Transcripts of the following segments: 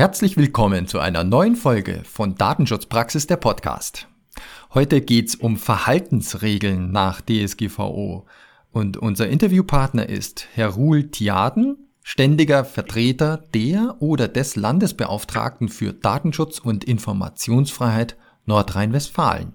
Herzlich willkommen zu einer neuen Folge von Datenschutzpraxis der Podcast. Heute geht's um Verhaltensregeln nach DSGVO und unser Interviewpartner ist Herr Ruhl Tiaden, ständiger Vertreter der oder des Landesbeauftragten für Datenschutz und Informationsfreiheit Nordrhein-Westfalen.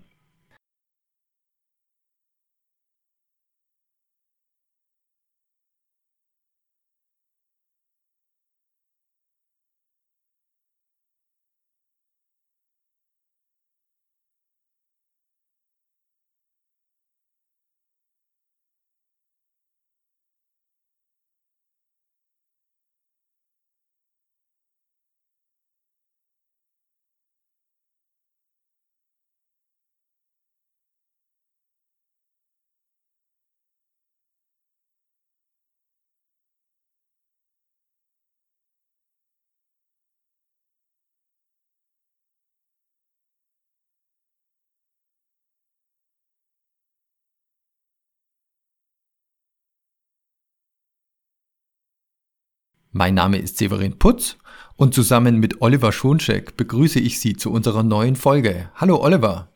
Mein Name ist Severin Putz und zusammen mit Oliver Schoncheck begrüße ich Sie zu unserer neuen Folge. Hallo Oliver.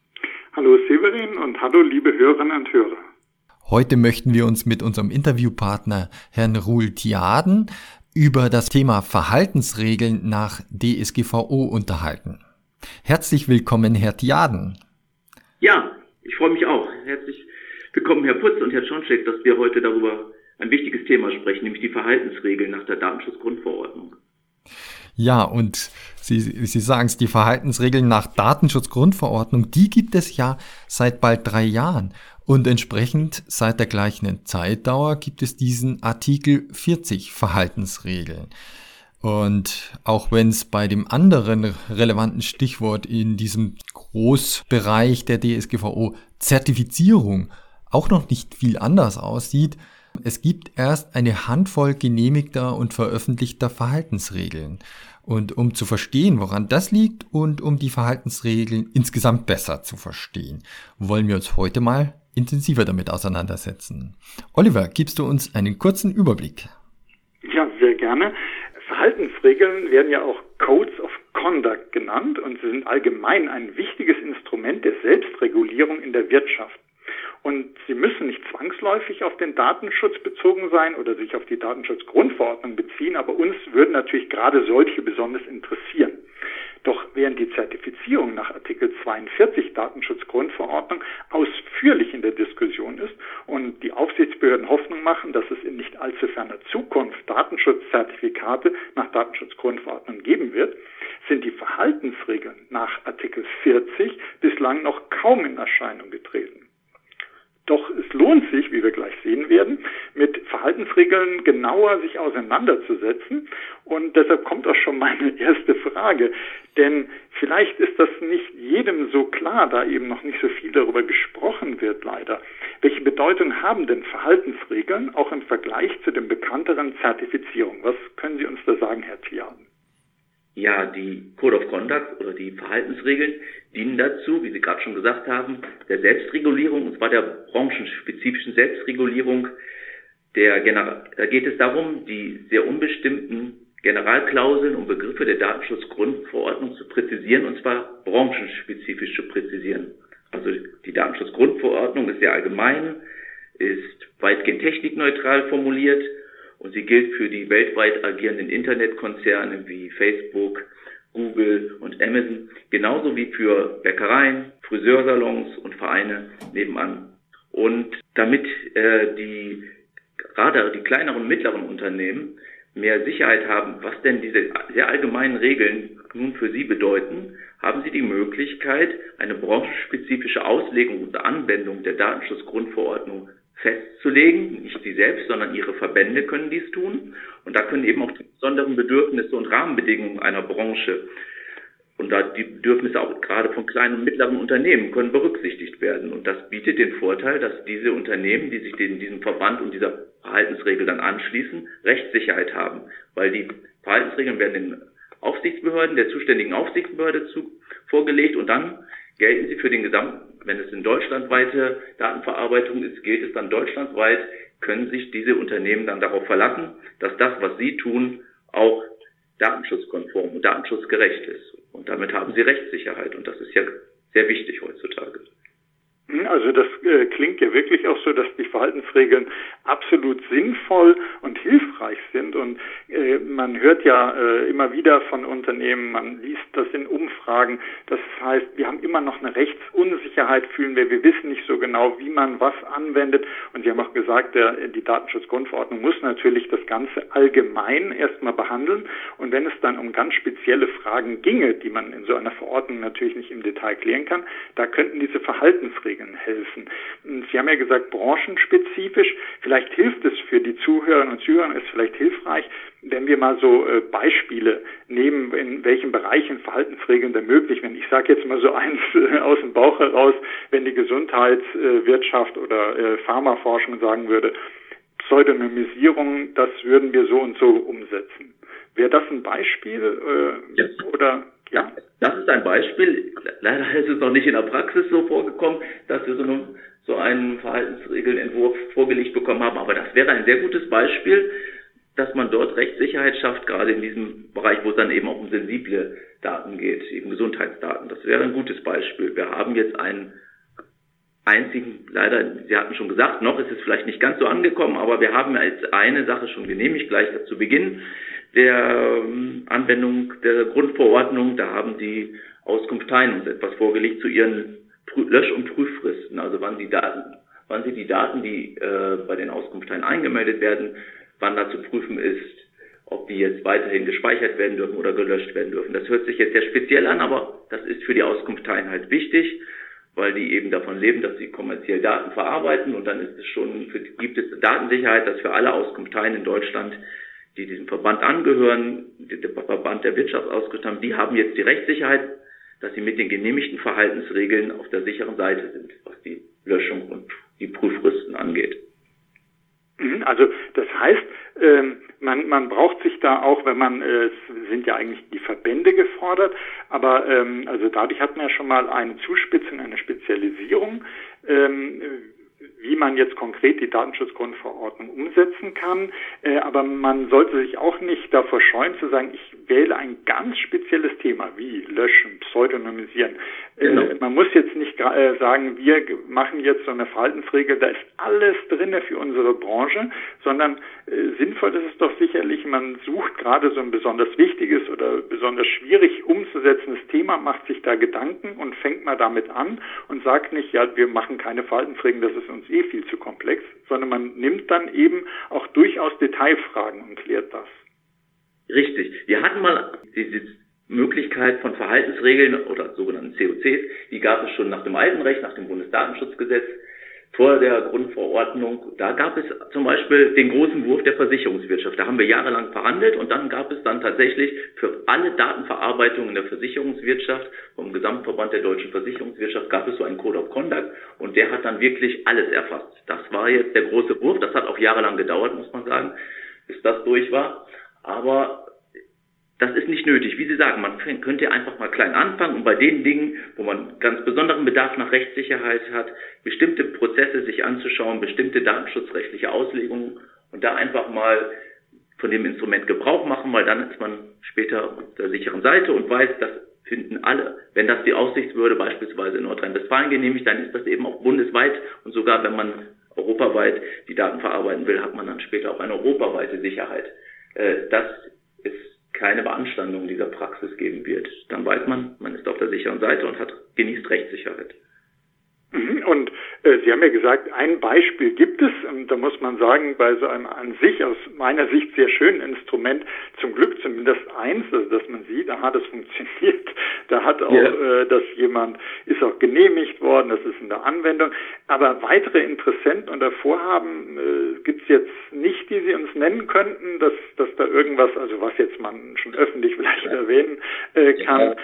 Hallo Severin und hallo liebe Hörerinnen und Hörer. Heute möchten wir uns mit unserem Interviewpartner Herrn Ruhl Tiaden über das Thema Verhaltensregeln nach DSGVO unterhalten. Herzlich willkommen, Herr Tiaden. Ja, ich freue mich auch. Herzlich willkommen, Herr Putz und Herr Schoncheck, dass wir heute darüber ein wichtiges Thema sprechen, nämlich die Verhaltensregeln nach der Datenschutzgrundverordnung. Ja, und Sie, Sie sagen es, die Verhaltensregeln nach Datenschutzgrundverordnung, die gibt es ja seit bald drei Jahren. Und entsprechend seit der gleichen Zeitdauer gibt es diesen Artikel 40 Verhaltensregeln. Und auch wenn es bei dem anderen relevanten Stichwort in diesem Großbereich der DSGVO Zertifizierung auch noch nicht viel anders aussieht, es gibt erst eine Handvoll genehmigter und veröffentlichter Verhaltensregeln. Und um zu verstehen, woran das liegt und um die Verhaltensregeln insgesamt besser zu verstehen, wollen wir uns heute mal intensiver damit auseinandersetzen. Oliver, gibst du uns einen kurzen Überblick? Ja, sehr gerne. Verhaltensregeln werden ja auch Codes of Conduct genannt und sie sind allgemein ein wichtiges Instrument der Selbstregulierung in der Wirtschaft. Und sie müssen nicht zwangsläufig auf den Datenschutz bezogen sein oder sich auf die Datenschutzgrundverordnung beziehen, aber uns würden natürlich gerade solche besonders interessieren. Doch während die Zertifizierung nach Artikel 42 Datenschutzgrundverordnung ausführlich in der Diskussion ist und die Aufsichtsbehörden Hoffnung machen, dass es in nicht allzu ferner Zukunft Datenschutzzertifikate nach Datenschutzgrundverordnung geben wird, sind die Verhaltensregeln nach Artikel 40 bislang noch kaum in Erscheinung. Doch es lohnt sich, wie wir gleich sehen werden, mit Verhaltensregeln genauer sich auseinanderzusetzen. Und deshalb kommt auch schon meine erste Frage. Denn vielleicht ist das nicht jedem so klar, da eben noch nicht so viel darüber gesprochen wird, leider. Welche Bedeutung haben denn Verhaltensregeln auch im Vergleich zu den bekannteren Zertifizierungen? Was können Sie uns da sagen, Herr? Ja, die Code of Conduct oder die Verhaltensregeln dienen dazu, wie Sie gerade schon gesagt haben, der Selbstregulierung, und zwar der branchenspezifischen Selbstregulierung. Der da geht es darum, die sehr unbestimmten Generalklauseln und Begriffe der Datenschutzgrundverordnung zu präzisieren, und zwar branchenspezifisch zu präzisieren. Also die Datenschutzgrundverordnung ist sehr allgemein, ist weitgehend technikneutral formuliert und sie gilt für die weltweit agierenden Internetkonzerne wie Facebook, Google und Amazon, genauso wie für Bäckereien, Friseursalons und Vereine nebenan. Und damit äh, die gerade die kleineren und mittleren Unternehmen mehr Sicherheit haben, was denn diese sehr allgemeinen Regeln nun für sie bedeuten, haben sie die Möglichkeit, eine branchenspezifische Auslegung und Anwendung der Datenschutzgrundverordnung festzulegen. Nicht sie selbst, sondern ihre Verbände können dies tun. Und da können eben auch die besonderen Bedürfnisse und Rahmenbedingungen einer Branche und da die Bedürfnisse auch gerade von kleinen und mittleren Unternehmen können berücksichtigt werden. Und das bietet den Vorteil, dass diese Unternehmen, die sich diesem Verband und dieser Verhaltensregel dann anschließen, Rechtssicherheit haben. Weil die Verhaltensregeln werden den Aufsichtsbehörden, der zuständigen Aufsichtsbehörde zu, vorgelegt und dann gelten sie für den gesamten, wenn es in deutschlandweite Datenverarbeitung ist, gilt es dann deutschlandweit, können sich diese Unternehmen dann darauf verlassen, dass das, was sie tun, auch datenschutzkonform und datenschutzgerecht ist. Und damit haben sie Rechtssicherheit. Und das ist ja sehr wichtig heutzutage. Also das äh, klingt ja wirklich auch so, dass die Verhaltensregeln absolut sinnvoll und hilfreich sind. Und äh, man hört ja äh, immer wieder von Unternehmen, man liest das in Umfragen. Das heißt, wir haben immer noch eine Rechtsunsicherheit, fühlen wir. Wir wissen nicht so genau, wie man was anwendet. Und Sie haben auch gesagt, der, die Datenschutzgrundverordnung muss natürlich das Ganze allgemein erstmal behandeln. Und wenn es dann um ganz spezielle Fragen ginge, die man in so einer Verordnung natürlich nicht im Detail klären kann, da könnten diese Verhaltensregeln helfen. Sie haben ja gesagt, branchenspezifisch. Vielleicht hilft es für die Zuhörerinnen und Zuhörer, ist vielleicht hilfreich, wenn wir mal so äh, Beispiele nehmen, in welchen Bereichen Verhaltensregeln da möglich sind. Ich sage jetzt mal so eins äh, aus dem Bauch heraus, wenn die Gesundheitswirtschaft oder äh, Pharmaforschung sagen würde, Pseudonymisierung, das würden wir so und so umsetzen. Wäre das ein Beispiel äh, ja. oder ja? Das ist ein Beispiel. Leider ist es noch nicht in der Praxis so vorgekommen, dass wir so, eine, so einen Verhaltensregelentwurf vorgelegt bekommen haben. Aber das wäre ein sehr gutes Beispiel, dass man dort Rechtssicherheit schafft, gerade in diesem Bereich, wo es dann eben auch um sensible Daten geht, eben Gesundheitsdaten. Das wäre ein gutes Beispiel. Wir haben jetzt einen einzigen, leider, Sie hatten schon gesagt, noch ist es vielleicht nicht ganz so angekommen, aber wir haben als eine Sache schon genehmigt, gleich zu Beginn der ähm, Anwendung der Grundverordnung. Da haben die Auskunfteien uns etwas vorgelegt zu ihren Lösch- und Prüffristen, also wann die Daten, wann sie die Daten, die äh, bei den Auskunfteien eingemeldet werden, wann da zu prüfen ist, ob die jetzt weiterhin gespeichert werden dürfen oder gelöscht werden dürfen. Das hört sich jetzt sehr speziell an, aber das ist für die Auskunfteien halt wichtig, weil die eben davon leben, dass sie kommerziell Daten verarbeiten. Und dann ist es schon, für, gibt es Datensicherheit, dass für alle Auskunfteien in Deutschland die diesem Verband angehören, der Verband der Wirtschaft ausgerüstet haben, die haben jetzt die Rechtssicherheit, dass sie mit den genehmigten Verhaltensregeln auf der sicheren Seite sind, was die Löschung und die Prüffristen angeht. Mhm, also das heißt, ähm, man, man braucht sich da auch, wenn man, äh, es sind ja eigentlich die Verbände gefordert, aber ähm, also dadurch hat man ja schon mal eine Zuspitzung, eine Spezialisierung ähm, wie man jetzt konkret die Datenschutzgrundverordnung umsetzen kann. Äh, aber man sollte sich auch nicht davor scheuen zu sagen, ich wähle ein ganz spezielles Thema wie Löschen, Pseudonymisieren. Äh, genau. Man muss jetzt nicht äh, sagen, wir machen jetzt so eine Verhaltensregel, da ist alles drinne für unsere Branche, sondern sinnvoll ist es doch sicherlich, man sucht gerade so ein besonders wichtiges oder besonders schwierig umzusetzendes Thema, macht sich da Gedanken und fängt mal damit an und sagt nicht, ja, wir machen keine Verhaltensregeln, das ist uns eh viel zu komplex, sondern man nimmt dann eben auch durchaus Detailfragen und klärt das. Richtig. Wir hatten mal diese Möglichkeit von Verhaltensregeln oder sogenannten COCs, die gab es schon nach dem alten Recht, nach dem Bundesdatenschutzgesetz vor der Grundverordnung, da gab es zum Beispiel den großen Wurf der Versicherungswirtschaft. Da haben wir jahrelang verhandelt und dann gab es dann tatsächlich für alle Datenverarbeitungen der Versicherungswirtschaft vom Gesamtverband der deutschen Versicherungswirtschaft gab es so einen Code of Conduct und der hat dann wirklich alles erfasst. Das war jetzt der große Wurf. Das hat auch jahrelang gedauert, muss man sagen, bis das durch war. Aber das ist nicht nötig. Wie Sie sagen, man könnte einfach mal klein anfangen und bei den Dingen, wo man ganz besonderen Bedarf nach Rechtssicherheit hat, bestimmte anzuschauen, bestimmte datenschutzrechtliche Auslegungen und da einfach mal von dem Instrument Gebrauch machen, weil dann ist man später auf der sicheren Seite und weiß, das finden alle. Wenn das die Aufsichtsbehörde beispielsweise in Nordrhein-Westfalen genehmigt, dann ist das eben auch bundesweit und sogar wenn man europaweit die Daten verarbeiten will, hat man dann später auch eine europaweite Sicherheit. Äh, das keine Beanstandung dieser Praxis geben wird. Dann weiß man, man ist auf der sicheren Seite und hat genießt Rechtssicherheit. Mhm. Und Sie haben ja gesagt, ein Beispiel gibt es, und da muss man sagen, bei so einem an sich, aus meiner Sicht sehr schönen Instrument, zum Glück zumindest eins, also dass man sieht, aha, das funktioniert, da hat auch, ja. äh, dass jemand ist auch genehmigt worden, das ist in der Anwendung, aber weitere Interessenten und Vorhaben äh, gibt es jetzt nicht, die Sie uns nennen könnten, dass, dass da irgendwas, also was jetzt man schon öffentlich vielleicht ja. erwähnen äh, kann, ja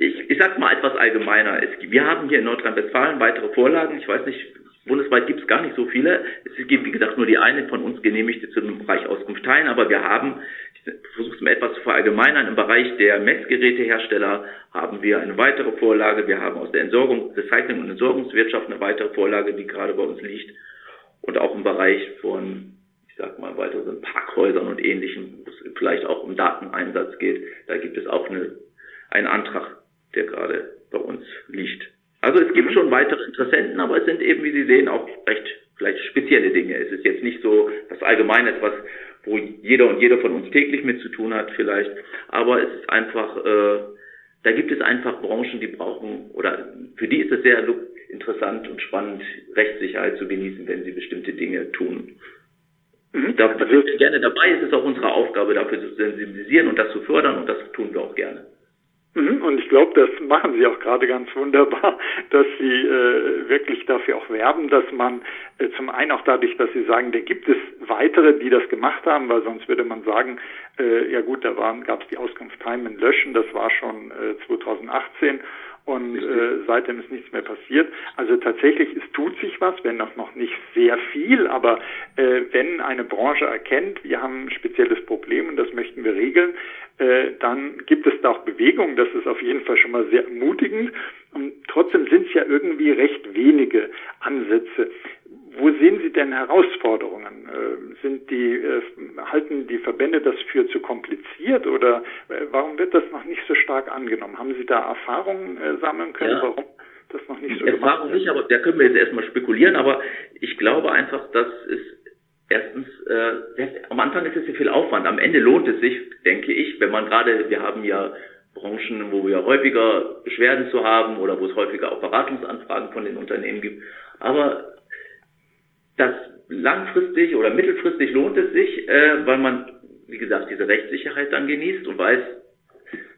ich, ich sage mal etwas allgemeiner. Es, wir haben hier in Nordrhein-Westfalen weitere Vorlagen. Ich weiß nicht, bundesweit gibt es gar nicht so viele. Es gibt, wie gesagt, nur die eine von uns genehmigte zu dem Bereich Auskunft teilen, aber wir haben, ich versuche es mal etwas zu verallgemeinern, im Bereich der Messgerätehersteller haben wir eine weitere Vorlage. Wir haben aus der Entsorgung, Recycling und Entsorgungswirtschaft eine weitere Vorlage, die gerade bei uns liegt. Und auch im Bereich von sag mal, weiteren Parkhäusern und ähnlichem, wo es vielleicht auch um Dateneinsatz geht. Da gibt es auch eine, einen Antrag, der gerade bei uns liegt. Also es gibt schon weitere Interessenten, aber es sind eben, wie Sie sehen, auch recht vielleicht spezielle Dinge. Es ist jetzt nicht so das Allgemeine, etwas, wo jeder und jeder von uns täglich mit zu tun hat vielleicht, aber es ist einfach, äh, da gibt es einfach Branchen, die brauchen, oder für die ist es sehr interessant und spannend, Rechtssicherheit zu genießen, wenn sie bestimmte Dinge tun. Mhm. Da sind wir gerne dabei. Es ist auch unsere Aufgabe, dafür zu sensibilisieren und das zu fördern und das tun wir auch gerne. Mhm. Und ich glaube, das machen Sie auch gerade ganz wunderbar, dass Sie äh, wirklich dafür auch werben, dass man äh, zum einen auch dadurch, dass Sie sagen, da gibt es weitere, die das gemacht haben, weil sonst würde man sagen, äh, ja gut, da gab es die Auskunft Heimen löschen, das war schon äh, 2018 und äh, seitdem ist nichts mehr passiert. Also tatsächlich, es tut sich was, wenn auch noch nicht sehr viel, aber äh, wenn eine Branche erkennt, wir haben ein spezielles Problem und das möchten wir regeln, äh, dann gibt es da auch Bewegung. Das ist auf jeden Fall schon mal sehr ermutigend. Und trotzdem sind es ja irgendwie recht wenige Ansätze. Wo sehen Sie denn Herausforderungen? Ähm, sind die, äh, halten die Verbände das für zu kompliziert oder äh, warum wird das noch nicht so stark angenommen? Haben Sie da Erfahrungen äh, sammeln können, ja. warum das noch nicht so Erfahrung nicht, aber da können wir jetzt erstmal spekulieren, aber ich glaube einfach, dass es erstens, äh, am Anfang ist es ja viel Aufwand. Am Ende lohnt es sich, denke ich, wenn man gerade, wir haben ja Branchen, wo wir häufiger Beschwerden zu haben oder wo es häufiger auch Beratungsanfragen von den Unternehmen gibt. Aber das langfristig oder mittelfristig lohnt es sich, äh, weil man, wie gesagt, diese Rechtssicherheit dann genießt und weiß,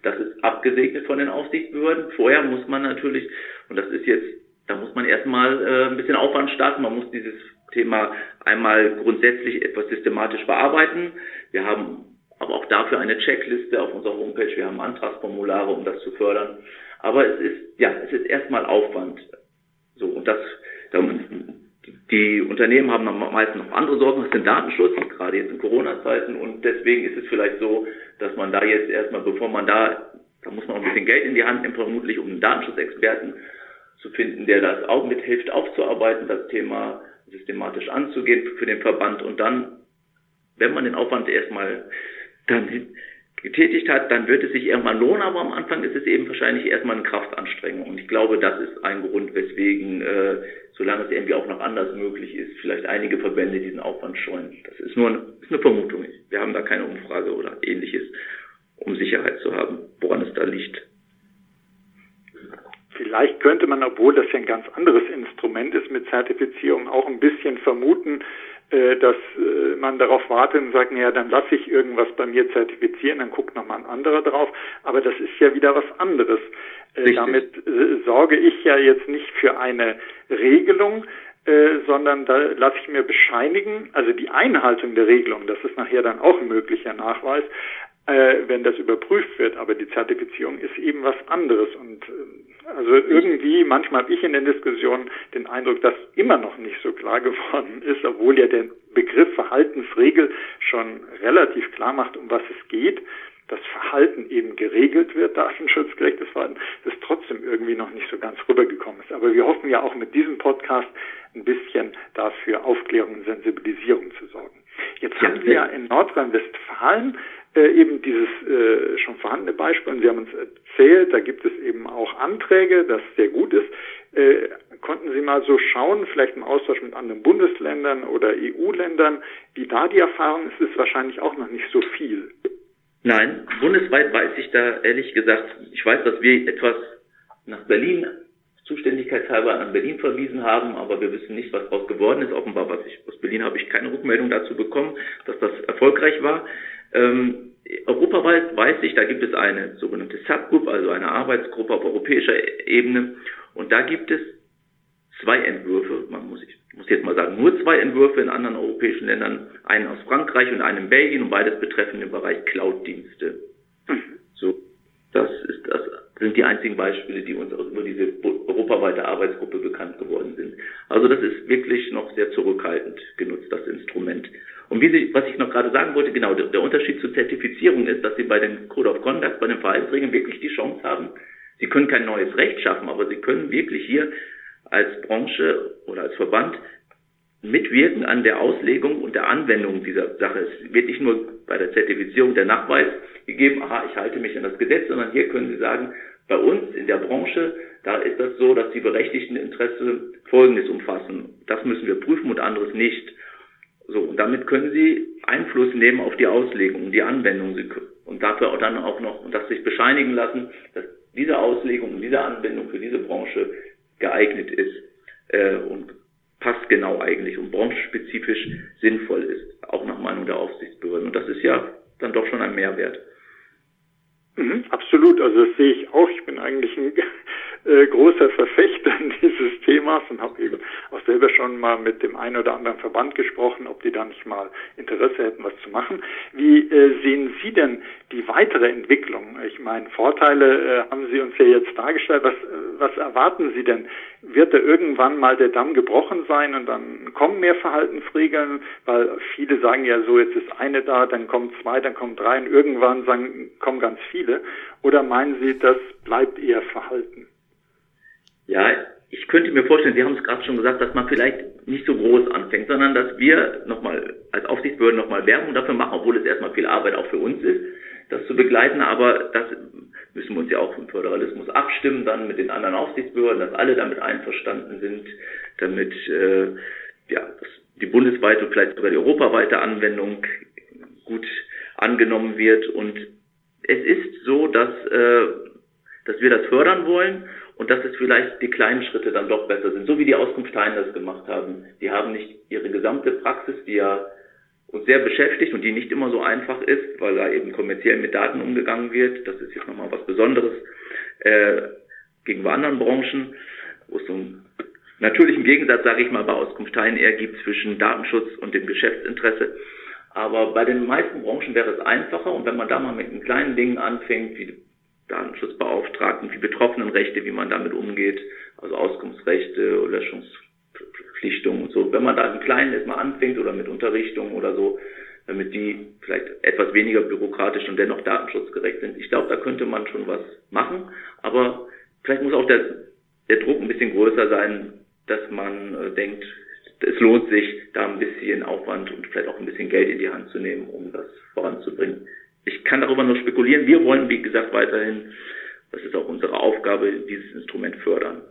das ist abgesegnet von den Aufsichtsbehörden. Vorher muss man natürlich, und das ist jetzt, da muss man erstmal äh, ein bisschen Aufwand starten, man muss dieses Thema einmal grundsätzlich etwas systematisch bearbeiten. Wir haben aber auch dafür eine Checkliste auf unserer Homepage, wir haben Antragsformulare, um das zu fördern. Aber es ist, ja, es ist erstmal Aufwand. So, und das, die Unternehmen haben am meisten noch andere Sorgen, ist den Datenschutz, gerade jetzt in Corona-Zeiten. Und deswegen ist es vielleicht so, dass man da jetzt erstmal, bevor man da, da muss man auch ein bisschen Geld in die Hand nehmen, vermutlich, um einen Datenschutzexperten zu finden, der das auch mithilft aufzuarbeiten, das Thema systematisch anzugehen für den Verband. Und dann, wenn man den Aufwand erstmal dann getätigt hat, dann wird es sich irgendwann lohnen, aber am Anfang ist es eben wahrscheinlich erstmal eine Kraftanstrengung. Und ich glaube, das ist ein Grund, weswegen, äh, solange es irgendwie auch noch anders möglich ist, vielleicht einige Verbände diesen Aufwand scheuen. Das ist nur eine, ist eine Vermutung. Wir haben da keine Umfrage oder ähnliches, um Sicherheit zu haben, woran es da liegt. Vielleicht könnte man, obwohl das ja ein ganz anderes Instrument ist mit Zertifizierung, auch ein bisschen vermuten, dass äh, man darauf wartet und sagt, naja, dann lasse ich irgendwas bei mir zertifizieren, dann guckt nochmal ein anderer drauf. Aber das ist ja wieder was anderes. Äh, damit sorge ich ja jetzt nicht für eine Regelung, sondern da lasse ich mir bescheinigen, also die Einhaltung der Regelung, das ist nachher dann auch ein möglicher Nachweis, wenn das überprüft wird. Aber die Zertifizierung ist eben was anderes und also irgendwie, manchmal habe ich in den Diskussionen den Eindruck, dass immer noch nicht so klar geworden ist, obwohl ja der Begriff Verhaltensregel schon relativ klar macht, um was es geht, das Verhalten eben geregelt wird, datenschutzgerechtes Verhalten, das trotzdem irgendwie noch nicht so ganz rübergekommen ist. Aber wir hoffen ja auch mit diesem Podcast ein bisschen dafür Aufklärung und Sensibilisierung zu sorgen. Jetzt haben wir ja in Nordrhein-Westfalen äh, eben dieses äh, schon vorhandene Beispiel, und Sie haben uns erzählt, da gibt es eben auch Anträge, das sehr gut ist. Äh, konnten Sie mal so schauen, vielleicht im Austausch mit anderen Bundesländern oder EU-Ländern, wie da die Erfahrung ist, ist wahrscheinlich auch noch nicht so viel. Nein, bundesweit weiß ich da ehrlich gesagt, ich weiß, dass wir etwas nach Berlin zuständigkeitshalber an Berlin verwiesen haben, aber wir wissen nicht, was daraus geworden ist. Offenbar, was ich aus Berlin habe ich keine Rückmeldung dazu bekommen, dass das erfolgreich war. Ähm, europaweit weiß ich, da gibt es eine sogenannte Subgroup, also eine Arbeitsgruppe auf europäischer Ebene. Und da gibt es zwei Entwürfe, man muss, ich muss jetzt mal sagen, nur zwei Entwürfe in anderen europäischen Ländern, einen aus Frankreich und einen in Belgien und beides betreffen den Bereich Cloud-Dienste. Mhm. So, das ist das sind die einzigen Beispiele, die uns über diese europaweite Arbeitsgruppe bekannt geworden sind. Also das ist wirklich noch sehr zurückhaltend genutzt, das Instrument. Und Sie, was ich noch gerade sagen wollte, genau, der, der Unterschied zur Zertifizierung ist, dass Sie bei den Code of Conduct, bei den Verhaltensregeln wirklich die Chance haben. Sie können kein neues Recht schaffen, aber Sie können wirklich hier als Branche oder als Verband mitwirken an der Auslegung und der Anwendung dieser Sache. Es wird nicht nur bei der Zertifizierung der Nachweis gegeben, aha, ich halte mich an das Gesetz, sondern hier können Sie sagen, bei uns in der Branche, da ist das so, dass die berechtigten Interesse Folgendes umfassen. Das müssen wir prüfen und anderes nicht. So, und damit können Sie Einfluss nehmen auf die Auslegung, die Anwendung und dafür auch dann auch noch und das sich bescheinigen lassen, dass diese Auslegung und diese Anwendung für diese Branche geeignet ist äh, und passt genau eigentlich und branchenspezifisch sinnvoll ist, auch nach Meinung der Aufsichtsbehörden. Und das ist ja dann doch schon ein Mehrwert. Mhm, absolut, also das sehe ich auch. Ich bin eigentlich ein äh, großer Verfechter dieses Themas und habe eben auch selber schon mal mit dem einen oder anderen Verband gesprochen, ob die da nicht mal Interesse hätten, was zu machen. Wie äh, sehen Sie denn die weitere Entwicklung? Ich meine, Vorteile äh, haben Sie uns ja jetzt dargestellt. Was, äh, was erwarten Sie denn? Wird da irgendwann mal der Damm gebrochen sein und dann kommen mehr Verhaltensregeln? Weil viele sagen ja so, jetzt ist eine da, dann kommen zwei, dann kommen drei und irgendwann sagen, kommen ganz viele. Oder meinen Sie, das bleibt eher Verhalten? Ja, ich könnte mir vorstellen, Sie haben es gerade schon gesagt, dass man vielleicht nicht so groß anfängt, sondern dass wir nochmal als Aufsichtsbehörden nochmal Werbung dafür machen, obwohl es erstmal viel Arbeit auch für uns ist, das zu begleiten. Aber das müssen wir uns ja auch im Föderalismus abstimmen, dann mit den anderen Aufsichtsbehörden, dass alle damit einverstanden sind, damit äh, ja, die bundesweite und vielleicht sogar die europaweite Anwendung gut angenommen wird. Und es ist so, dass, äh, dass wir das fördern wollen und dass es vielleicht die kleinen Schritte dann doch besser sind, so wie die Auskunft Stein das gemacht haben. Die haben nicht ihre gesamte Praxis, die ja uns sehr beschäftigt und die nicht immer so einfach ist, weil da eben kommerziell mit Daten umgegangen wird. Das ist jetzt nochmal was Besonderes äh, gegenüber anderen Branchen, wo es so einen natürlichen Gegensatz, sage ich mal, bei Auskunft Teilen eher gibt zwischen Datenschutz und dem Geschäftsinteresse. Aber bei den meisten Branchen wäre es einfacher und wenn man da mal mit den kleinen Dingen anfängt, wie Datenschutzbeauftragten, wie Betroffenenrechte, wie man damit umgeht, also Auskunftsrechte, Löschungsverpflichtungen und so. Wenn man da im Kleinen erstmal anfängt oder mit Unterrichtung oder so, damit die vielleicht etwas weniger bürokratisch und dennoch datenschutzgerecht sind. Ich glaube, da könnte man schon was machen, aber vielleicht muss auch der, der Druck ein bisschen größer sein, dass man äh, denkt, es lohnt sich, da ein bisschen Aufwand und vielleicht auch ein bisschen Geld in die Hand zu nehmen, um das voranzubringen ich kann darüber nur spekulieren. Wir wollen, wie gesagt, weiterhin, das ist auch unsere Aufgabe, dieses Instrument fördern.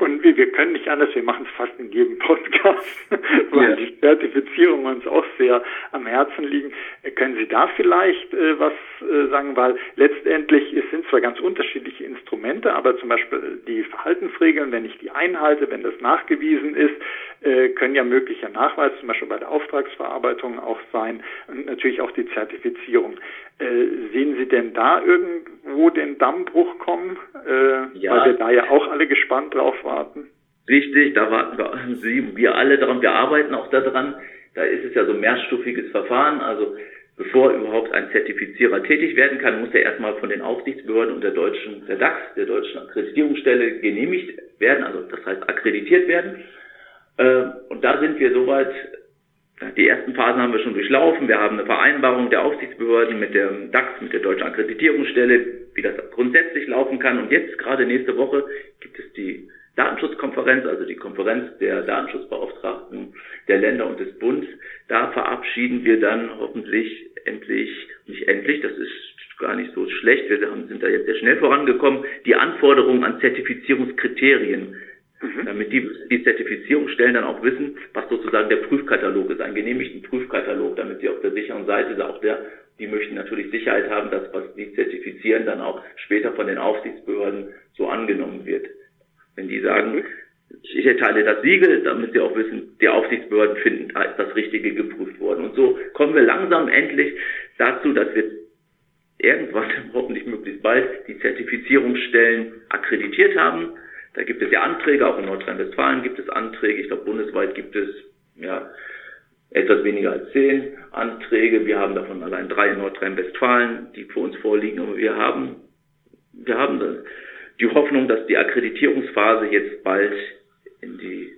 Und wir, wir können nicht anders, wir machen es fast in jedem Podcast, weil ja. die Zertifizierung uns auch sehr am Herzen liegen. Können Sie da vielleicht äh, was äh, sagen, weil letztendlich es sind zwar ganz unterschiedliche Instrumente, aber zum Beispiel die Verhaltensregeln, wenn ich die einhalte, wenn das nachgewiesen ist, äh, können ja möglicher Nachweis, zum Beispiel bei der Auftragsverarbeitung auch sein und natürlich auch die Zertifizierung. Äh, sehen Sie denn da irgendwo den Dammbruch kommen? Äh, ja. Weil wir da ja auch alle gespannt drauf warten. Richtig, da warten wir, Sie, wir alle daran, wir arbeiten auch daran. Da ist es ja so ein mehrstufiges Verfahren. Also bevor überhaupt ein Zertifizierer tätig werden kann, muss er erstmal von den Aufsichtsbehörden und der deutschen, der DAX, der deutschen Akkreditierungsstelle genehmigt werden, also das heißt akkreditiert werden. Äh, und da sind wir soweit die ersten Phasen haben wir schon durchlaufen. Wir haben eine Vereinbarung der Aufsichtsbehörden mit dem DAX, mit der Deutschen Akkreditierungsstelle, wie das grundsätzlich laufen kann. Und jetzt, gerade nächste Woche, gibt es die Datenschutzkonferenz, also die Konferenz der Datenschutzbeauftragten der Länder und des Bundes. Da verabschieden wir dann hoffentlich endlich, nicht endlich, das ist gar nicht so schlecht, wir sind da jetzt sehr schnell vorangekommen, die Anforderungen an Zertifizierungskriterien Mhm. Damit die, die Zertifizierungsstellen dann auch wissen, was sozusagen der Prüfkatalog ist, ein genehmigten Prüfkatalog, damit sie auf der sicheren Seite sind. Auch der, die möchten natürlich Sicherheit haben, dass was die zertifizieren, dann auch später von den Aufsichtsbehörden so angenommen wird. Wenn die sagen, ich erteile das Siegel, damit sie auch wissen, die Aufsichtsbehörden finden, da ist das Richtige geprüft worden. Und so kommen wir langsam endlich dazu, dass wir irgendwann, hoffentlich möglichst bald, die Zertifizierungsstellen akkreditiert haben da gibt es ja Anträge, auch in Nordrhein-Westfalen gibt es Anträge. Ich glaube, bundesweit gibt es ja etwas weniger als zehn Anträge. Wir haben davon allein drei in Nordrhein-Westfalen, die vor uns vorliegen. Aber wir haben, wir haben die Hoffnung, dass die Akkreditierungsphase jetzt bald in die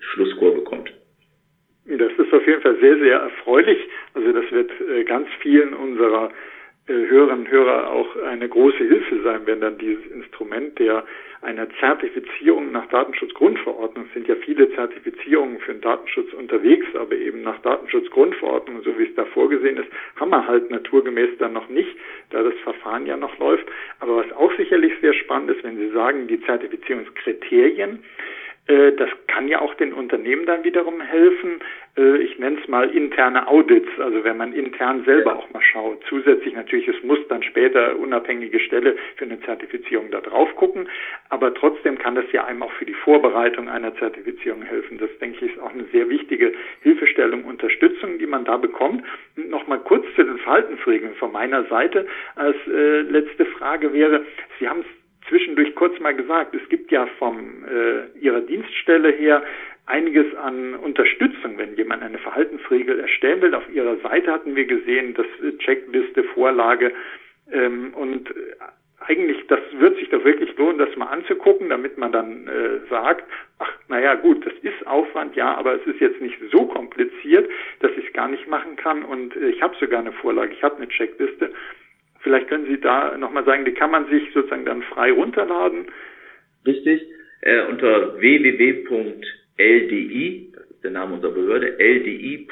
Schlusskurve kommt. Das ist auf jeden Fall sehr, sehr erfreulich. Also das wird äh, ganz vielen unserer äh, Hörerinnen und Hörer auch eine große Hilfe sein, wenn dann dieses Instrument der einer Zertifizierung nach Datenschutzgrundverordnung sind ja viele Zertifizierungen für den Datenschutz unterwegs, aber eben nach Datenschutzgrundverordnung, so wie es da vorgesehen ist, haben wir halt naturgemäß dann noch nicht, da das Verfahren ja noch läuft. Aber was auch sicherlich sehr spannend ist, wenn Sie sagen, die Zertifizierungskriterien, das kann ja auch den Unternehmen dann wiederum helfen. Äh, ich nenne es mal interne Audits, also wenn man intern selber auch mal schaut. Zusätzlich natürlich, es muss dann später unabhängige Stelle für eine Zertifizierung da drauf gucken, aber trotzdem kann das ja einem auch für die Vorbereitung einer Zertifizierung helfen. Das denke ich ist auch eine sehr wichtige Hilfestellung, Unterstützung, die man da bekommt. Nochmal kurz zu den Verhaltensregeln von meiner Seite als äh, letzte Frage wäre, Sie haben es zwischendurch kurz mal gesagt, es gibt ja von äh, Ihrer Dienststelle her einiges an Unterstützung, wenn jemand eine Verhaltensregel erstellen will. Auf Ihrer Seite hatten wir gesehen, das Checkliste, Vorlage ähm, und äh, eigentlich, das wird sich doch wirklich lohnen, das mal anzugucken, damit man dann äh, sagt, ach, naja, gut, das ist Aufwand, ja, aber es ist jetzt nicht so kompliziert, dass ich es gar nicht machen kann und äh, ich habe sogar eine Vorlage, ich habe eine Checkliste Vielleicht können Sie da nochmal sagen, die kann man sich sozusagen dann frei runterladen. Richtig, äh, unter www.ldi, das ist der Name unserer Behörde, ldi.nrw.de,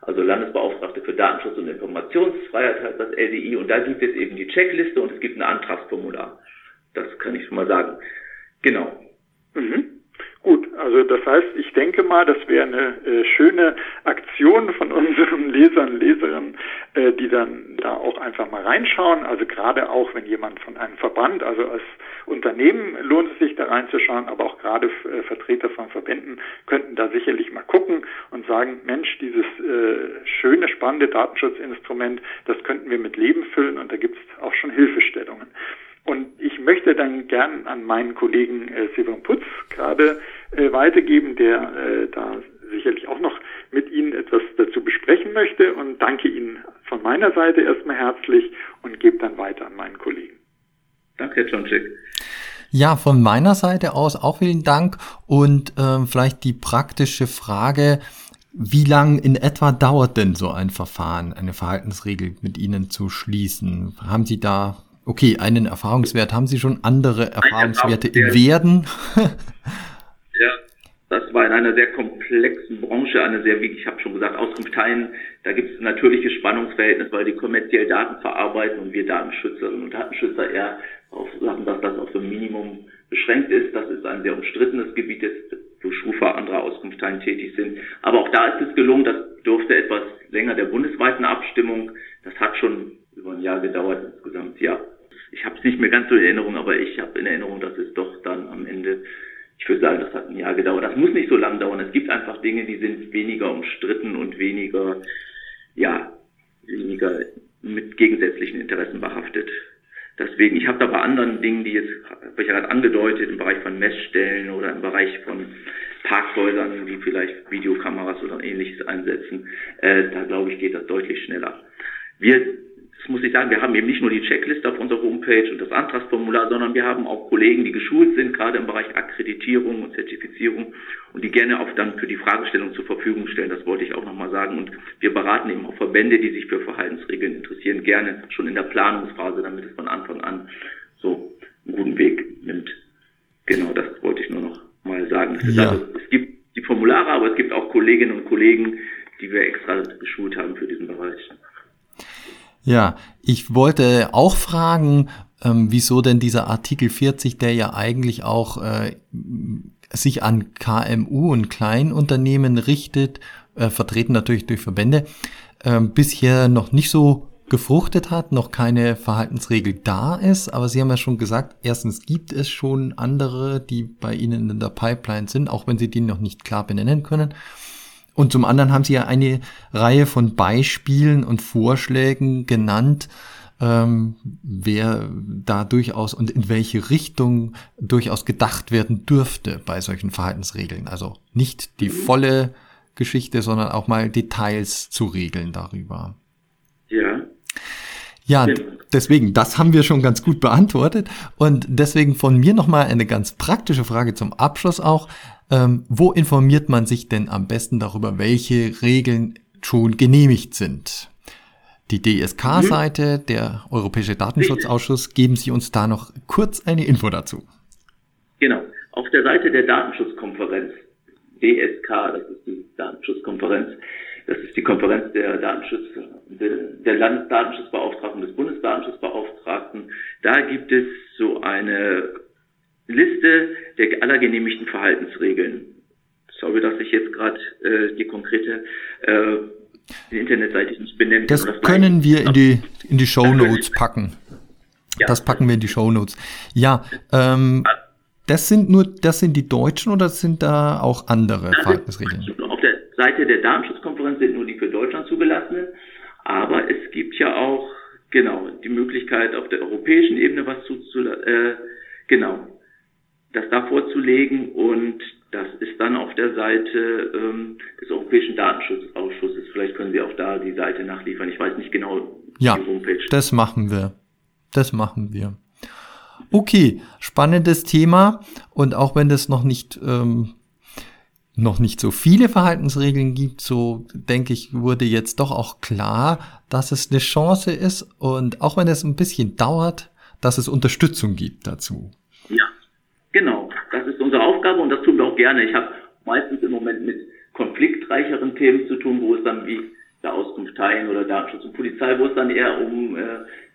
also Landesbeauftragte für Datenschutz und Informationsfreiheit heißt das LDI, und da gibt es eben die Checkliste und es gibt ein Antragsformular. Das kann ich schon mal sagen. Genau. Mhm. Gut, also das heißt, ich denke mal, das wäre eine äh, schöne Aktion von unseren Lesern, Leserinnen, äh, die dann da auch einfach mal reinschauen. Also gerade auch, wenn jemand von einem Verband, also als Unternehmen lohnt es sich da reinzuschauen, aber auch gerade äh, Vertreter von Verbänden könnten da sicherlich mal gucken und sagen, Mensch, dieses äh, schöne, spannende Datenschutzinstrument, das könnten wir mit Leben füllen und da gibt es auch schon Hilfestellungen. Möchte dann gern an meinen Kollegen äh, Severin Putz gerade äh, weitergeben, der äh, da sicherlich auch noch mit Ihnen etwas dazu besprechen möchte und danke Ihnen von meiner Seite erstmal herzlich und gebe dann weiter an meinen Kollegen. Danke, Herr Johnczyk. Ja, von meiner Seite aus auch vielen Dank und äh, vielleicht die praktische Frage, wie lang in etwa dauert denn so ein Verfahren, eine Verhaltensregel mit Ihnen zu schließen? Haben Sie da Okay, einen Erfahrungswert. Haben Sie schon andere Erfahrungswerte im Werden? ja, das war in einer sehr komplexen Branche, eine sehr, wie ich habe schon gesagt, Auskunftsteilen. Da gibt es natürliche Spannungsverhältnis, weil die kommerziell Daten verarbeiten und wir Datenschützerinnen und Datenschützer eher auf sagen, dass das auf so ein Minimum beschränkt ist. Das ist ein sehr umstrittenes Gebiet, wo Schufa andere Auskunftsteilen tätig sind. Aber auch da ist es gelungen, das durfte etwas länger der bundesweiten Abstimmung. Das hat schon über ein Jahr gedauert insgesamt, ja ich habe es nicht mehr ganz so in Erinnerung, aber ich habe in Erinnerung, dass es doch dann am Ende, ich würde sagen, das hat ein Jahr gedauert. Das muss nicht so lang dauern. Es gibt einfach Dinge, die sind weniger umstritten und weniger, ja, weniger mit gegensätzlichen Interessen behaftet. Deswegen, ich habe da bei anderen Dingen, die jetzt, habe ich ja gerade angedeutet, im Bereich von Messstellen oder im Bereich von Parkhäusern, die vielleicht Videokameras oder ähnliches einsetzen, äh, da glaube ich, geht das deutlich schneller. Wir das muss ich sagen, wir haben eben nicht nur die Checkliste auf unserer Homepage und das Antragsformular, sondern wir haben auch Kollegen, die geschult sind, gerade im Bereich Akkreditierung und Zertifizierung und die gerne auch dann für die Fragestellung zur Verfügung stellen. Das wollte ich auch nochmal sagen. Und wir beraten eben auch Verbände, die sich für Verhaltensregeln interessieren, gerne schon in der Planungsphase, damit es von Anfang an so einen guten Weg nimmt. Genau, das wollte ich nur noch mal sagen. Ja. Also, es gibt die Formulare, aber es gibt auch Kolleginnen und Kollegen, die wir extra geschult haben für diesen Bereich. Ja, ich wollte auch fragen, ähm, wieso denn dieser Artikel 40, der ja eigentlich auch äh, sich an KMU und Kleinunternehmen richtet, äh, vertreten natürlich durch Verbände, äh, bisher noch nicht so gefruchtet hat, noch keine Verhaltensregel da ist. Aber Sie haben ja schon gesagt, erstens gibt es schon andere, die bei Ihnen in der Pipeline sind, auch wenn Sie die noch nicht klar benennen können. Und zum anderen haben Sie ja eine Reihe von Beispielen und Vorschlägen genannt, ähm, wer da durchaus und in welche Richtung durchaus gedacht werden dürfte bei solchen Verhaltensregeln. Also nicht die volle Geschichte, sondern auch mal Details zu regeln darüber. Ja. Ja, deswegen, das haben wir schon ganz gut beantwortet. Und deswegen von mir nochmal eine ganz praktische Frage zum Abschluss auch. Ähm, wo informiert man sich denn am besten darüber, welche Regeln schon genehmigt sind? die DSK-Seite, mhm. der Europäische Datenschutzausschuss. Geben Sie uns da noch kurz eine Info dazu. Genau. Auf der Seite der Datenschutzkonferenz, DSK, das ist die Datenschutzkonferenz, das ist die Konferenz der Datenschutz, der Landesdatenschutzbeauftragten des Bundesdatenschutzbeauftragten. Da gibt es so eine Liste der aller genehmigten Verhaltensregeln. Sorry, dass ich jetzt gerade äh, die konkrete äh, die Internetseite nicht benenne. Das, das können wir in die, in die Show Notes packen. Ja. Das packen wir in die Show Notes. Ja, ähm, das sind nur, das sind die Deutschen oder sind da auch andere Verhaltensregeln? Auf der Seite der Datenschutzkonferenz sind nur die für Deutschland zugelassenen, aber es gibt ja auch genau die Möglichkeit auf der europäischen Ebene was zu, zu äh, genau das da vorzulegen und das ist dann auf der Seite ähm, des Europäischen Datenschutzausschusses. Vielleicht können Sie auch da die Seite nachliefern. Ich weiß nicht genau ja, die Homepage. Das machen wir. Das machen wir. Okay, spannendes Thema und auch wenn es noch nicht ähm, noch nicht so viele Verhaltensregeln gibt, so denke ich, wurde jetzt doch auch klar, dass es eine Chance ist und auch wenn es ein bisschen dauert, dass es Unterstützung gibt dazu. Ja, genau. Das ist unsere Aufgabe und das tun wir auch gerne. Ich habe meistens im Moment mit konfliktreicheren Themen zu tun, wo es dann wie der Auskunft teilen oder Datenschutz und Polizei, wo es dann eher um äh,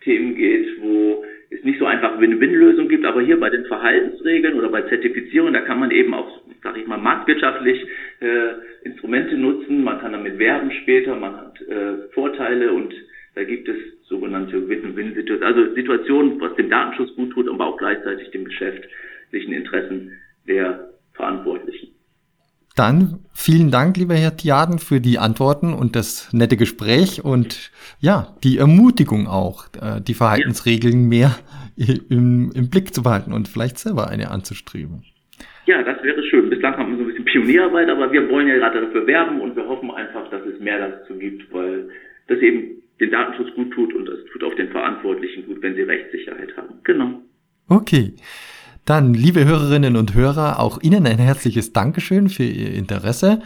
Themen geht, wo es nicht so einfach Win-Win-Lösung gibt, aber hier bei den Verhaltensregeln oder bei Zertifizierung, da kann man eben auch, sage ich mal, marktwirtschaftlich äh, Instrumente nutzen, man kann damit werben später, man hat äh, Vorteile und da gibt es sogenannte Win-Win-Situationen, also Situationen, was dem Datenschutz gut tut, aber auch gleichzeitig dem geschäftlichen Interessen der Verantwortlichen. Dann vielen Dank, lieber Herr Tiaden, für die Antworten und das nette Gespräch und ja, die Ermutigung auch, äh, die Verhaltensregeln mehr im, im Blick zu behalten und vielleicht selber eine anzustreben. Ja, das wäre schön. Bislang haben wir so ein bisschen Pionierarbeit, aber wir wollen ja gerade dafür werben und wir hoffen einfach, dass es mehr dazu gibt, weil das eben den Datenschutz gut tut und das tut auch den Verantwortlichen gut, wenn sie Rechtssicherheit haben. Genau. Okay. Dann, liebe Hörerinnen und Hörer, auch Ihnen ein herzliches Dankeschön für Ihr Interesse.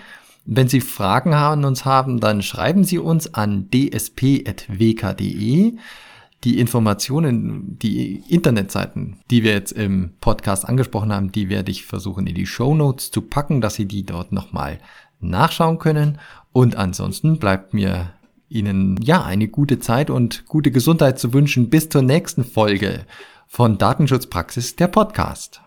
Wenn Sie Fragen an uns haben, dann schreiben Sie uns an dsp.wk.de. Die Informationen, die Internetseiten, die wir jetzt im Podcast angesprochen haben, die werde ich versuchen in die Show Notes zu packen, dass Sie die dort nochmal nachschauen können. Und ansonsten bleibt mir Ihnen ja eine gute Zeit und gute Gesundheit zu wünschen bis zur nächsten Folge von Datenschutzpraxis der Podcast.